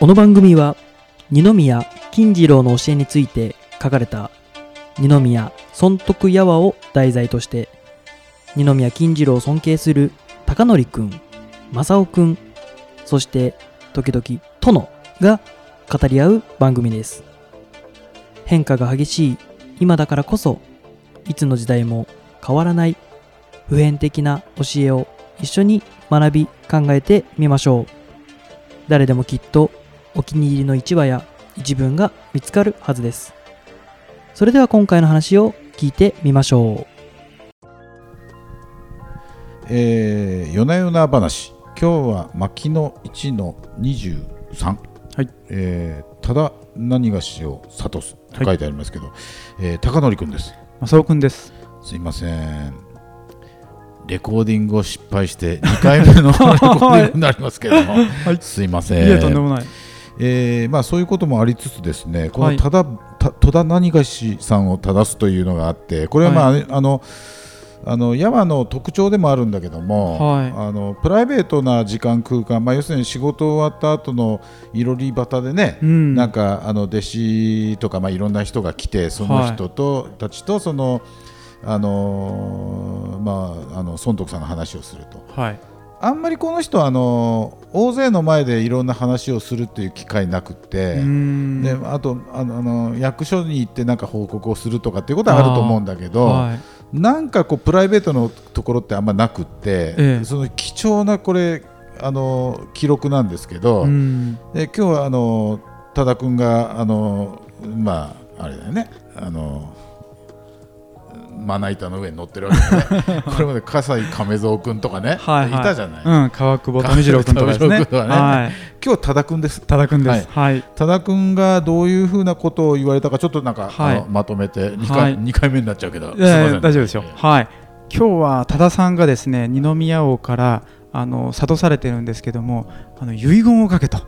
この番組は二宮金次郎の教えについて書かれた二宮尊徳やわを題材として二宮金次郎を尊敬する高則くん正雄くんそして時々殿が語り合う番組です。変化が激しい今だからこそいつの時代も変わらない普遍的な教えを一緒に学び考えてみましょう。誰でもきっとお気に入りの一話や一文が見つかるはずです。それでは今回の話を聞いてみましょえー、夜な夜な話。今日は牧野1の23、はい。えー、ただ何がしを諭すと書いてありますけど、えー高則君です。う正雄くんです。すいません。レコーディングを失敗して2回目の レコーディングになりますけども、すいません。もないえーまあ、そういうこともありつつですねこはい。のただ、た戸田何がしさんを正すというのがあってこれはまあ、あのあの山の特徴でもあるんだけども、はい。あのプライベートな時間空間、まあ、要するに仕事終わった後のいろり端でね、うん。なんかあの弟子とか、まあ、いろんな人が来てその人と、たちとその、あのーまあ、あの孫徳さんの話をすると。はいあんまりこの人はあの大勢の前でいろんな話をするっていう機会なくって、ん。であとあのあの役所に行ってなんか報告をするとかっていうことはあると思うんだけど、はい。なんかこうプライベートのところってあんまなくって、ええ。その貴重なこれあの記録なんですけど、うん。で今日はあの多田君があのまああれだよね。あのまな板の上に乗ってるわけだね。これまで葛西亀蔵君とかね、はいはい。たじゃない、うん川久保富次郎くんとかですね。ね。はい。今日多田君です。多田くんです。はい。多田君がどういうふうなことを言われたかちょっとなんか、はい。まとめて2回,、は回目になっちゃうけど、えすいませんー大丈夫ですよ。はい。今日は多田さんがですね二宮王からあの諭されてるんですけどもあの遺言をかけと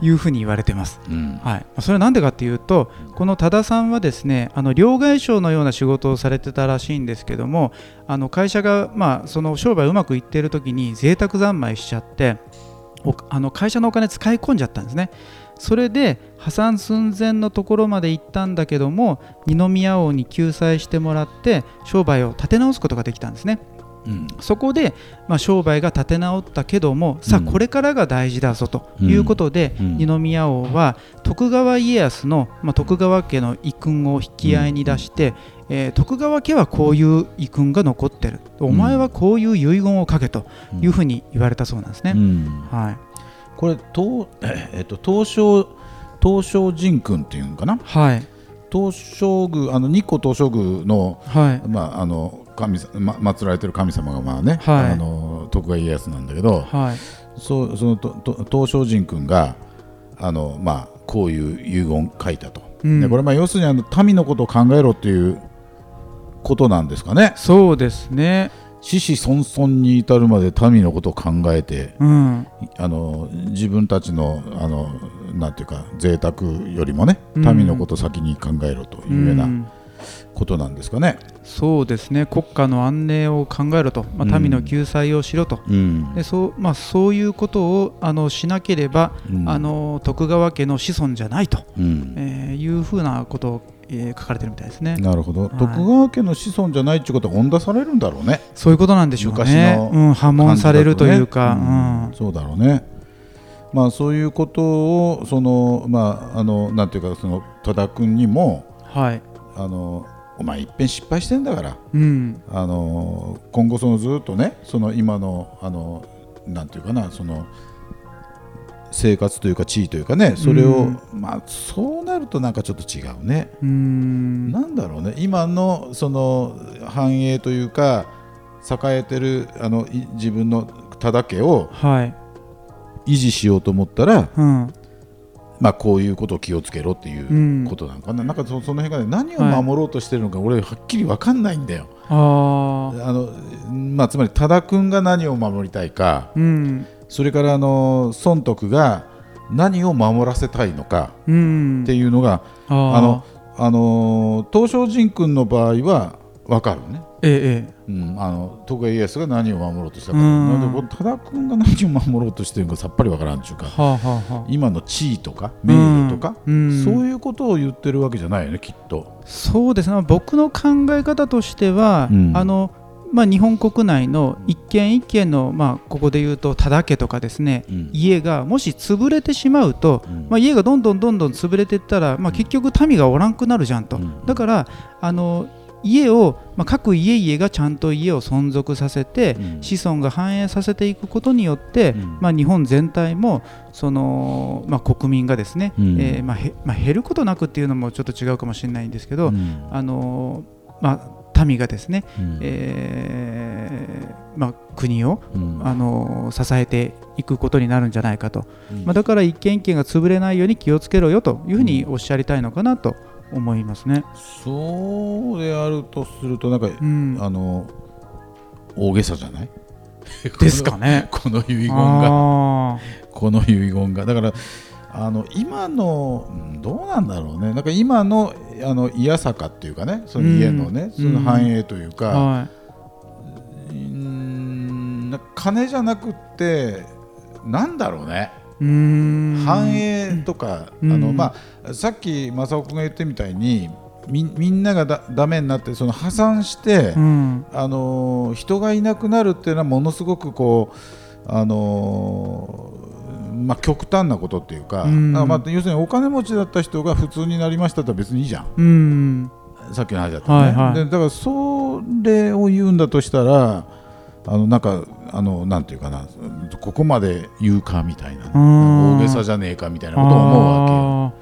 いうふうに言われてます。うん。はい、それは何でかっていうとこの多田さんはですねあの両替商のような仕事をされてたらしいんですけどもあの会社が、まあ、その商売うまくいっている時に贅沢三昧しちゃっておあの会社のお金使い込んじゃったんですね。それで破産寸前のところまで行ったんだけども二宮王に救済してもらって商売を立て直すことができたんですねうん。そこで、まあ、商売が立て直ったけどもさあうんこれからが大事だぞということで、うん。二宮王は徳川家康の、まあ、徳川家の遺訓を引き合いに出して、えー徳川家はこういう遺訓が残ってる、お前はこういう遺言を書けというふうに言われたそうなんですね。うん。はい、これ東,、えっと東照東照神君っていうのかな？はい。東照宮あの日光東照宮の,、はい。まあ、あの神さ、ま、祀られてる神様がまあね、はい。あの徳川家康なんだけど、はい。そうそのとと東照神君があの、まあ、こういう遺言を書いたと、うん。でこれまあ要するにあの民のことを考えろっていうことなんですかね。そうですね、子々孫々に至るまで民のことを考えてうん。あの自分たちのあのなんていうか贅沢よりもねうん。民のことを先に考えろというよううなんことなんですかね。そうですね。国家の安寧を考えろと、まあ、うん。民の救済をしろと、うん。でそうまあ、そういうことをあのしなければ、うん。あの徳川家の子孫じゃないと、うん。えーいうふうなことを、えー書かれてるみたいですね。なるほど、い。徳川家の子孫じゃないっていうことは恩出されるんだろうね。そういうことなんでしょう昔ね。のうん、破門されるというか、感じだとね。うん。そうだろうね。まあそういうことをそのまああのなんていうかその多田君にもうんはい、あのお前いっぺん失敗してんだから。うん、あの今後そのずっとねその今のあのなんていうかなその生活というか地位というかねそれを、うん。まあそうなるとなんかちょっと違うね。うーん、なんだろうね。今のその繁栄というか栄えてるあのい自分の多田家をはい、維持しようと思ったら、うん、まあ、こういうことを気をつけろっていううん。ことなのかな、なんかそその辺がね何を守ろうとしてるのか、俺はっきり分かんないんだよ。ああ、あのまあ、つまり多田君が何を守りたいかうん、それからあの孫徳が何を守らせたいのかうん、っていうのが、あのあの東照神君の場合は分かるねええうん、あの徳川家康が何を守ろうとしたか、で多田君が何を守ろうとしてるのかさっぱりわからんっていうか。はあはあはあ。今の地位とか名誉とか、うん。そういうことを言ってるわけじゃないよねきっと。そうですね。僕の考え方としては、うん。あのまあ、日本国内の一軒一軒の、まあ、ここで言うと多田家とかですねうん。家がもし潰れてしまうと、うん。まあ、家がどんどんどんどん潰れていったら、まあ、結局民がおらんくなるじゃんと、うん。だからあの家を、まあ、各家々がちゃんと家を存続させて、うん。子孫が繁栄させていくことによって、うん。まあ、日本全体もその、まあ、国民がですね、うん。えーまあへまあ、減ることなくっていうのもちょっと違うかもしれないんですけど、うん。あのまあ、民がですね、うん。えーまあ、国を、うん。あの支えていくことになるんじゃないかと、うん。まあ、だから一軒一軒が潰れないように気をつけろよというふうにおっしゃりたいのかなと思いますね。そうであるとするとなんか、うん、あの大げさじゃない？ですかね。この遺言が。あこの遺言が。だからあの今のうんどうなんだろうね。なんか今のあのいやさかっていうかねその家のね、うん。その繁栄というーか、はうーんなんか金じゃなくってなんだろうね、繁栄とか、うん。あのまあ、さっき正雄君が言ってみたいにみみんながだダメになってその破産して、うん。あのー人がいなくなるっていうのはものすごくこう、あのーまあ、極端なことっていうか,、うん。まあ、要するにお金持ちだった人が普通になりましたって別にいいじゃん。うん。さっきの話だったね、はいはい。でだからそれを言うんだとしたらあのなんかあのなんていうかなここまで言うかみたいなうん。大げさじゃねえかみたいなことを思うわあ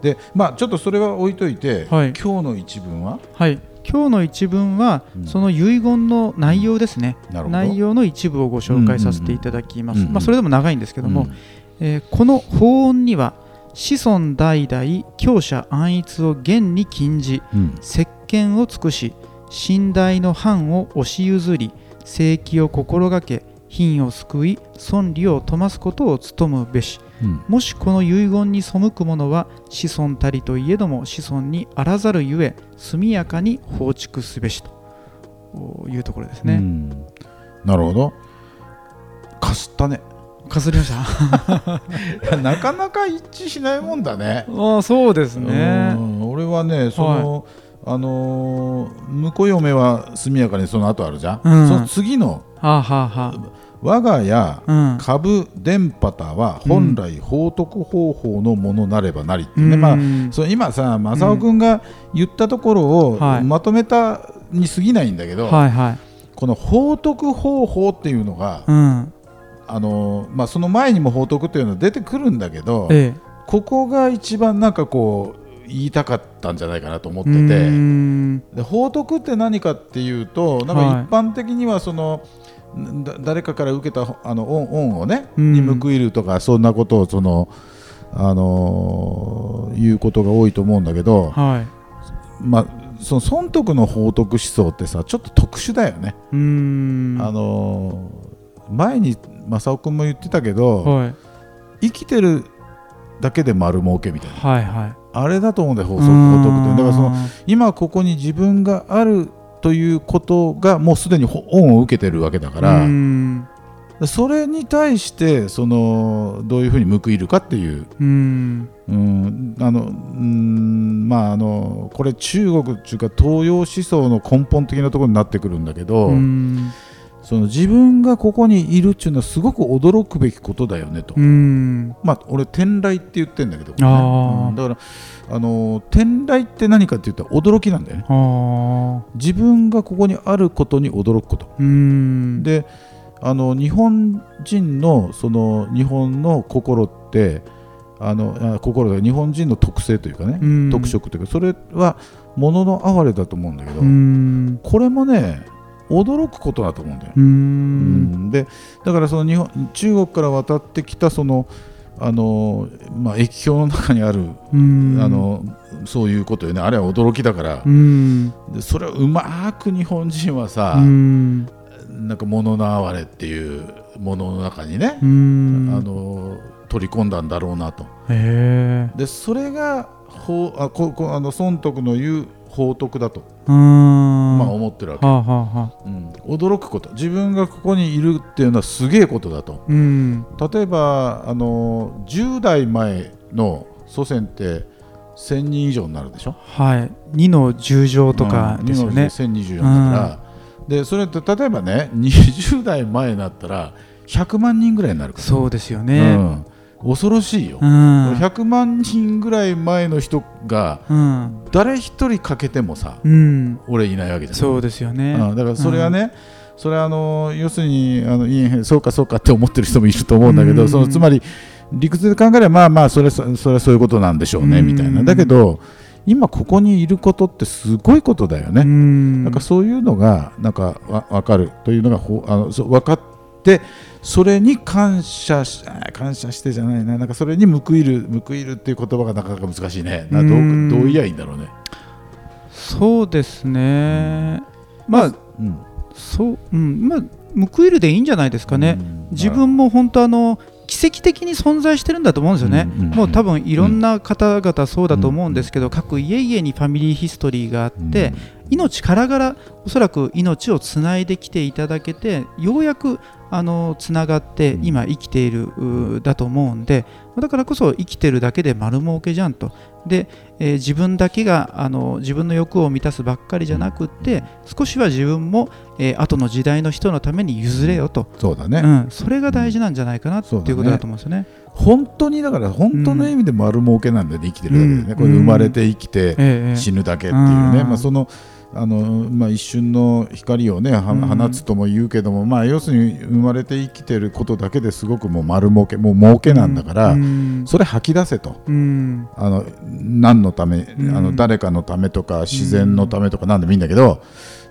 けよ。でまあちょっとそれは置いといて、はい。今日の一文は？ーはい。今日の一文は、うん。その遺言の内容ですね。なるほど。内容の一部をご紹介させていただきます、うんうんうん。まあ、それでも長いんですけども、うんえーこの法音には子孫代々強者安逸を厳に禁じうん。石鹸を尽くし寝台の藩を押し譲り正規を心がけ品を救い損利を富ますことを努むべし。うん。もしこの遺言に背く者は子孫たりといえども子孫にあらざるゆえ速やかに放逐すべしというところですね。うん。なるほど。かすったね。かすりました？なかなか一致しないもんだね。ああそうですね。うん。俺はねその、あのー婿嫁は速やかにその後あるじゃん、うんその次のはあはあは我が家あ。うん。株電波たは本来報徳方法のものなればなりってね、うんまあそう今さ正雄君が言ったところをはいまとめたに過ぎないんだけど、はいはい。この報徳方法っていうのが、うん。あのーまあ、その前にも報徳っていうのは出てくるんだけど、ええ。ここが一番なんかこう言いたかったんじゃないかなと思ってうてんで報徳って何かっていうとなんはいか一般的にはその、だ誰かから受けたあの恩恩をね、うんに報いるとかそんなことをその、あのー言うことが多いと思うんだけど、はい。まあ、その損得の報徳思想ってさちょっと特殊だよね。うーん。あのー前に正雄君も言ってたけど、はい。生きてるだけで丸儲けみたいなはいはい。あれだと思うんだよ法法則法徳ってだからその今ここに自分があるということがもうすでに恩を受けてるわけだから、うん。それに対してそのどういうふうに報いるかっていう、うん。うんあのうんまああのこれ中国っていうか東洋思想の根本的なところになってくるんだけど、うん。その自分がここにいるっていうのはすごく驚くべきことだよねと。うん。まあ、俺天来って言ってんだけど、あーうんだからあの天来って何かって言ったら驚きなんだよね。自分がここにあることに驚くことうん。であの日本人のその日本の心ってあのあ心で日本人の特性というかね、うん特色というかそれはものの哀れだと思うんだけど、うん。これもね驚くことだと思うんだよ、う。うんんでだからその日本中国から渡ってきたそのあの、まあ、液氷の中にある、うん。あ、のそういうことよねあれは驚きだからう、ん。でそれをうまく日本人はさ、うん。なんか物の哀れっていうものの中にね、うん。あの取り込んだんだろうなと。でそれが法あここあの孫徳の言う法徳だと、うん。ままあ思ってるわけ、はあはあはあ。うん。驚くこと。自分がここにいるっていうのはすげえことだと。うん。例えばあの10代前の祖先って1000人以上になるでしょ？はい。2の10乗とかですよね、1024だから、でそれって例えばね20代前になったら100万人ぐらいになるから。そうですようねん、恐ろしいよ、うん。100万人ぐらい前の人がうん。誰一人かけてもさうん。俺いないわけじゃん。そうですよね、うん。だからそれはね、それはあの要するにあのいいえそうかそうかって思ってる人もいると思うんだけど、うん。そのつまり理屈で考えればまあまあそれそそれはそういうことなんでしょうね、うん。みたいな。だけど今ここにいることってすごいことだよね、うん。なんかそういうのがなんかわ分かるというのがほあの分かってそれに感謝しあ感謝してじゃないななんかそれに報いる報いるっていう言葉がなかなか難しいね。などううん。どう言いいんだろうね、そうですね、まあうん。そう、うん、まあ報いるでいいんじゃないですかね、うん。自分も本当あの奇跡的に存在してるんだと思うんですよね、うんうんもう多分いろんな方々そうだと思うんですけど、各家々にファミリーヒストリーがあって、命からがらおそらく命をつないできていただけてようやくあのつながってうん。今生きているうだと思うんでだからこそ生きてるだけで丸儲けじゃんと。で、えー自分だけがあの自分の欲を満たすばっかりじゃなくって少しは自分も、えー後の時代の人のために譲れよと、そうだね、うん、それが大事なんじゃないかなってそうだねいうことだと思うんですよね。本当にだから本当の意味で丸儲けなんで、ね。生きてるだけでね、うん。これ生まれて生きてええ。死ぬだけっていうね、うん。まあ、そのあの、まあ、一瞬の光をね放つとも言うけども、まあ、要するに生まれて生きてることだけですごくもう丸儲けもう儲けなんだから、うん。それ吐き出せと。うん。あの何のため、ん。あの誰かのためとか自然のためとか何でもいいんだけど、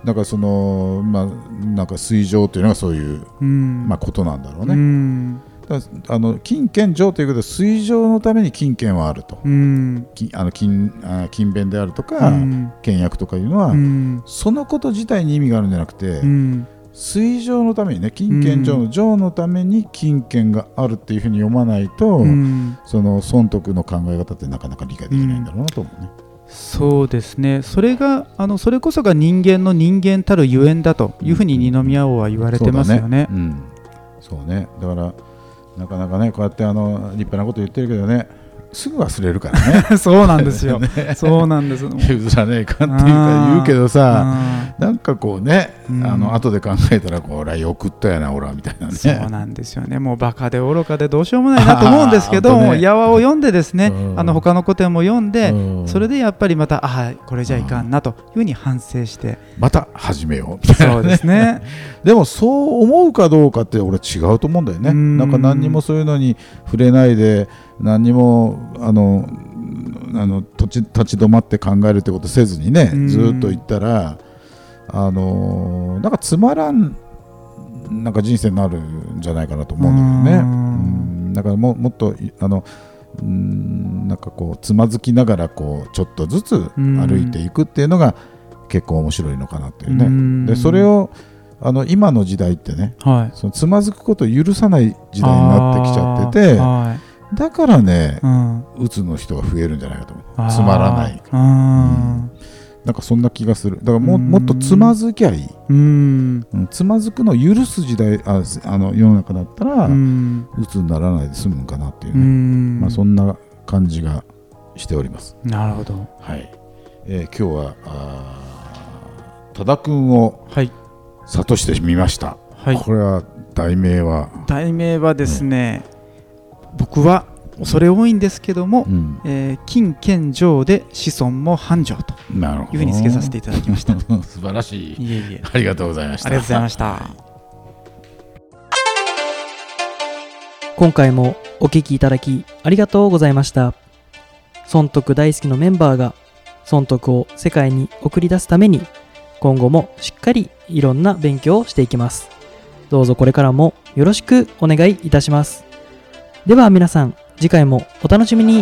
だからその、まあ、なんか水上というのがそういう、うん。まあ、ことなんだろううね。あの金券上ということで水上のために金券はあると、うん。きあの金あ金弁であるとか、うん。倹約とかいうのは、うん。そのこと自体に意味があるんじゃなくて、うん。水上のためにね金券上の上のために金券があるっていうふうに読まないと、うん。その損得の考え方ってなかなか理解できないんだろうなと思うね。そうですね。それがあのそれこそが人間の人間たるゆえんだというふうに二宮王は言われてますよね。そうだね,、うん、そうね。だからなかなかねこうやってあの立派なこと言ってるけどね。すぐ忘れるからね。そうなんですよ。そうなんです。譲らねえかっていうか言うけどさあなんかこうね、うん。あの後で考えたらこれはよくったやな俺はみたいなね。ーそうなんですよね。もうバカで愚かでどうしようもないなと思うんですけど、ね。もう矢話を読んでですね、うん。あの他の古典も読んで、うん。それでやっぱりまたああこれじゃいかんなというふうに反省して、また始めよう。みたいなそうですね。でもそう思うかどうかって俺違うと思うんだよね。うん。なんか何にもそういうのに触れないで何にもあのあの立ち立ち止まって考えるってことせずにねうんずーっと言ったらあのなんかつまらんなんか人生になるんじゃないかなと思うんだよね。うんうんだからももっといあのうんなんかこうつまずきながらこうちょっとずつ歩いていくっていうのが結構面白いのかなっていうね。うんでそれをあの今の時代ってねはい。そのつまずくことを許さない時代になってきちゃっててだからねうん。うつの人が増えるんじゃないかと思う。つまらない。うん。なんかそんな気がする。だからもうん。もっとつまずきゃいい、うん。うん。つまずくのを許す時代あすあの世の中だったら、ううん。つにならないで済むんかなっていううね、ん。まあ、そんな感じがしております。なるほど。はい、えー今日はあー多田君をはい。諭してみました、はい。これは題名は、題名はですね、僕は恐れ多いんですけども、うん、えー金健上で子孫も繁盛となるほど。いうふうにつけさせていただきました。素晴らしい。いえいえ。ありがとうございました。ありがとうございました。今回もお聞きいただきありがとうございました。損得大好きのメンバーが損得を世界に送り出すために今後もしっかりいろんな勉強をしていきます。どうぞこれからもよろしくお願いいたしますでは皆さん次回もお楽しみに。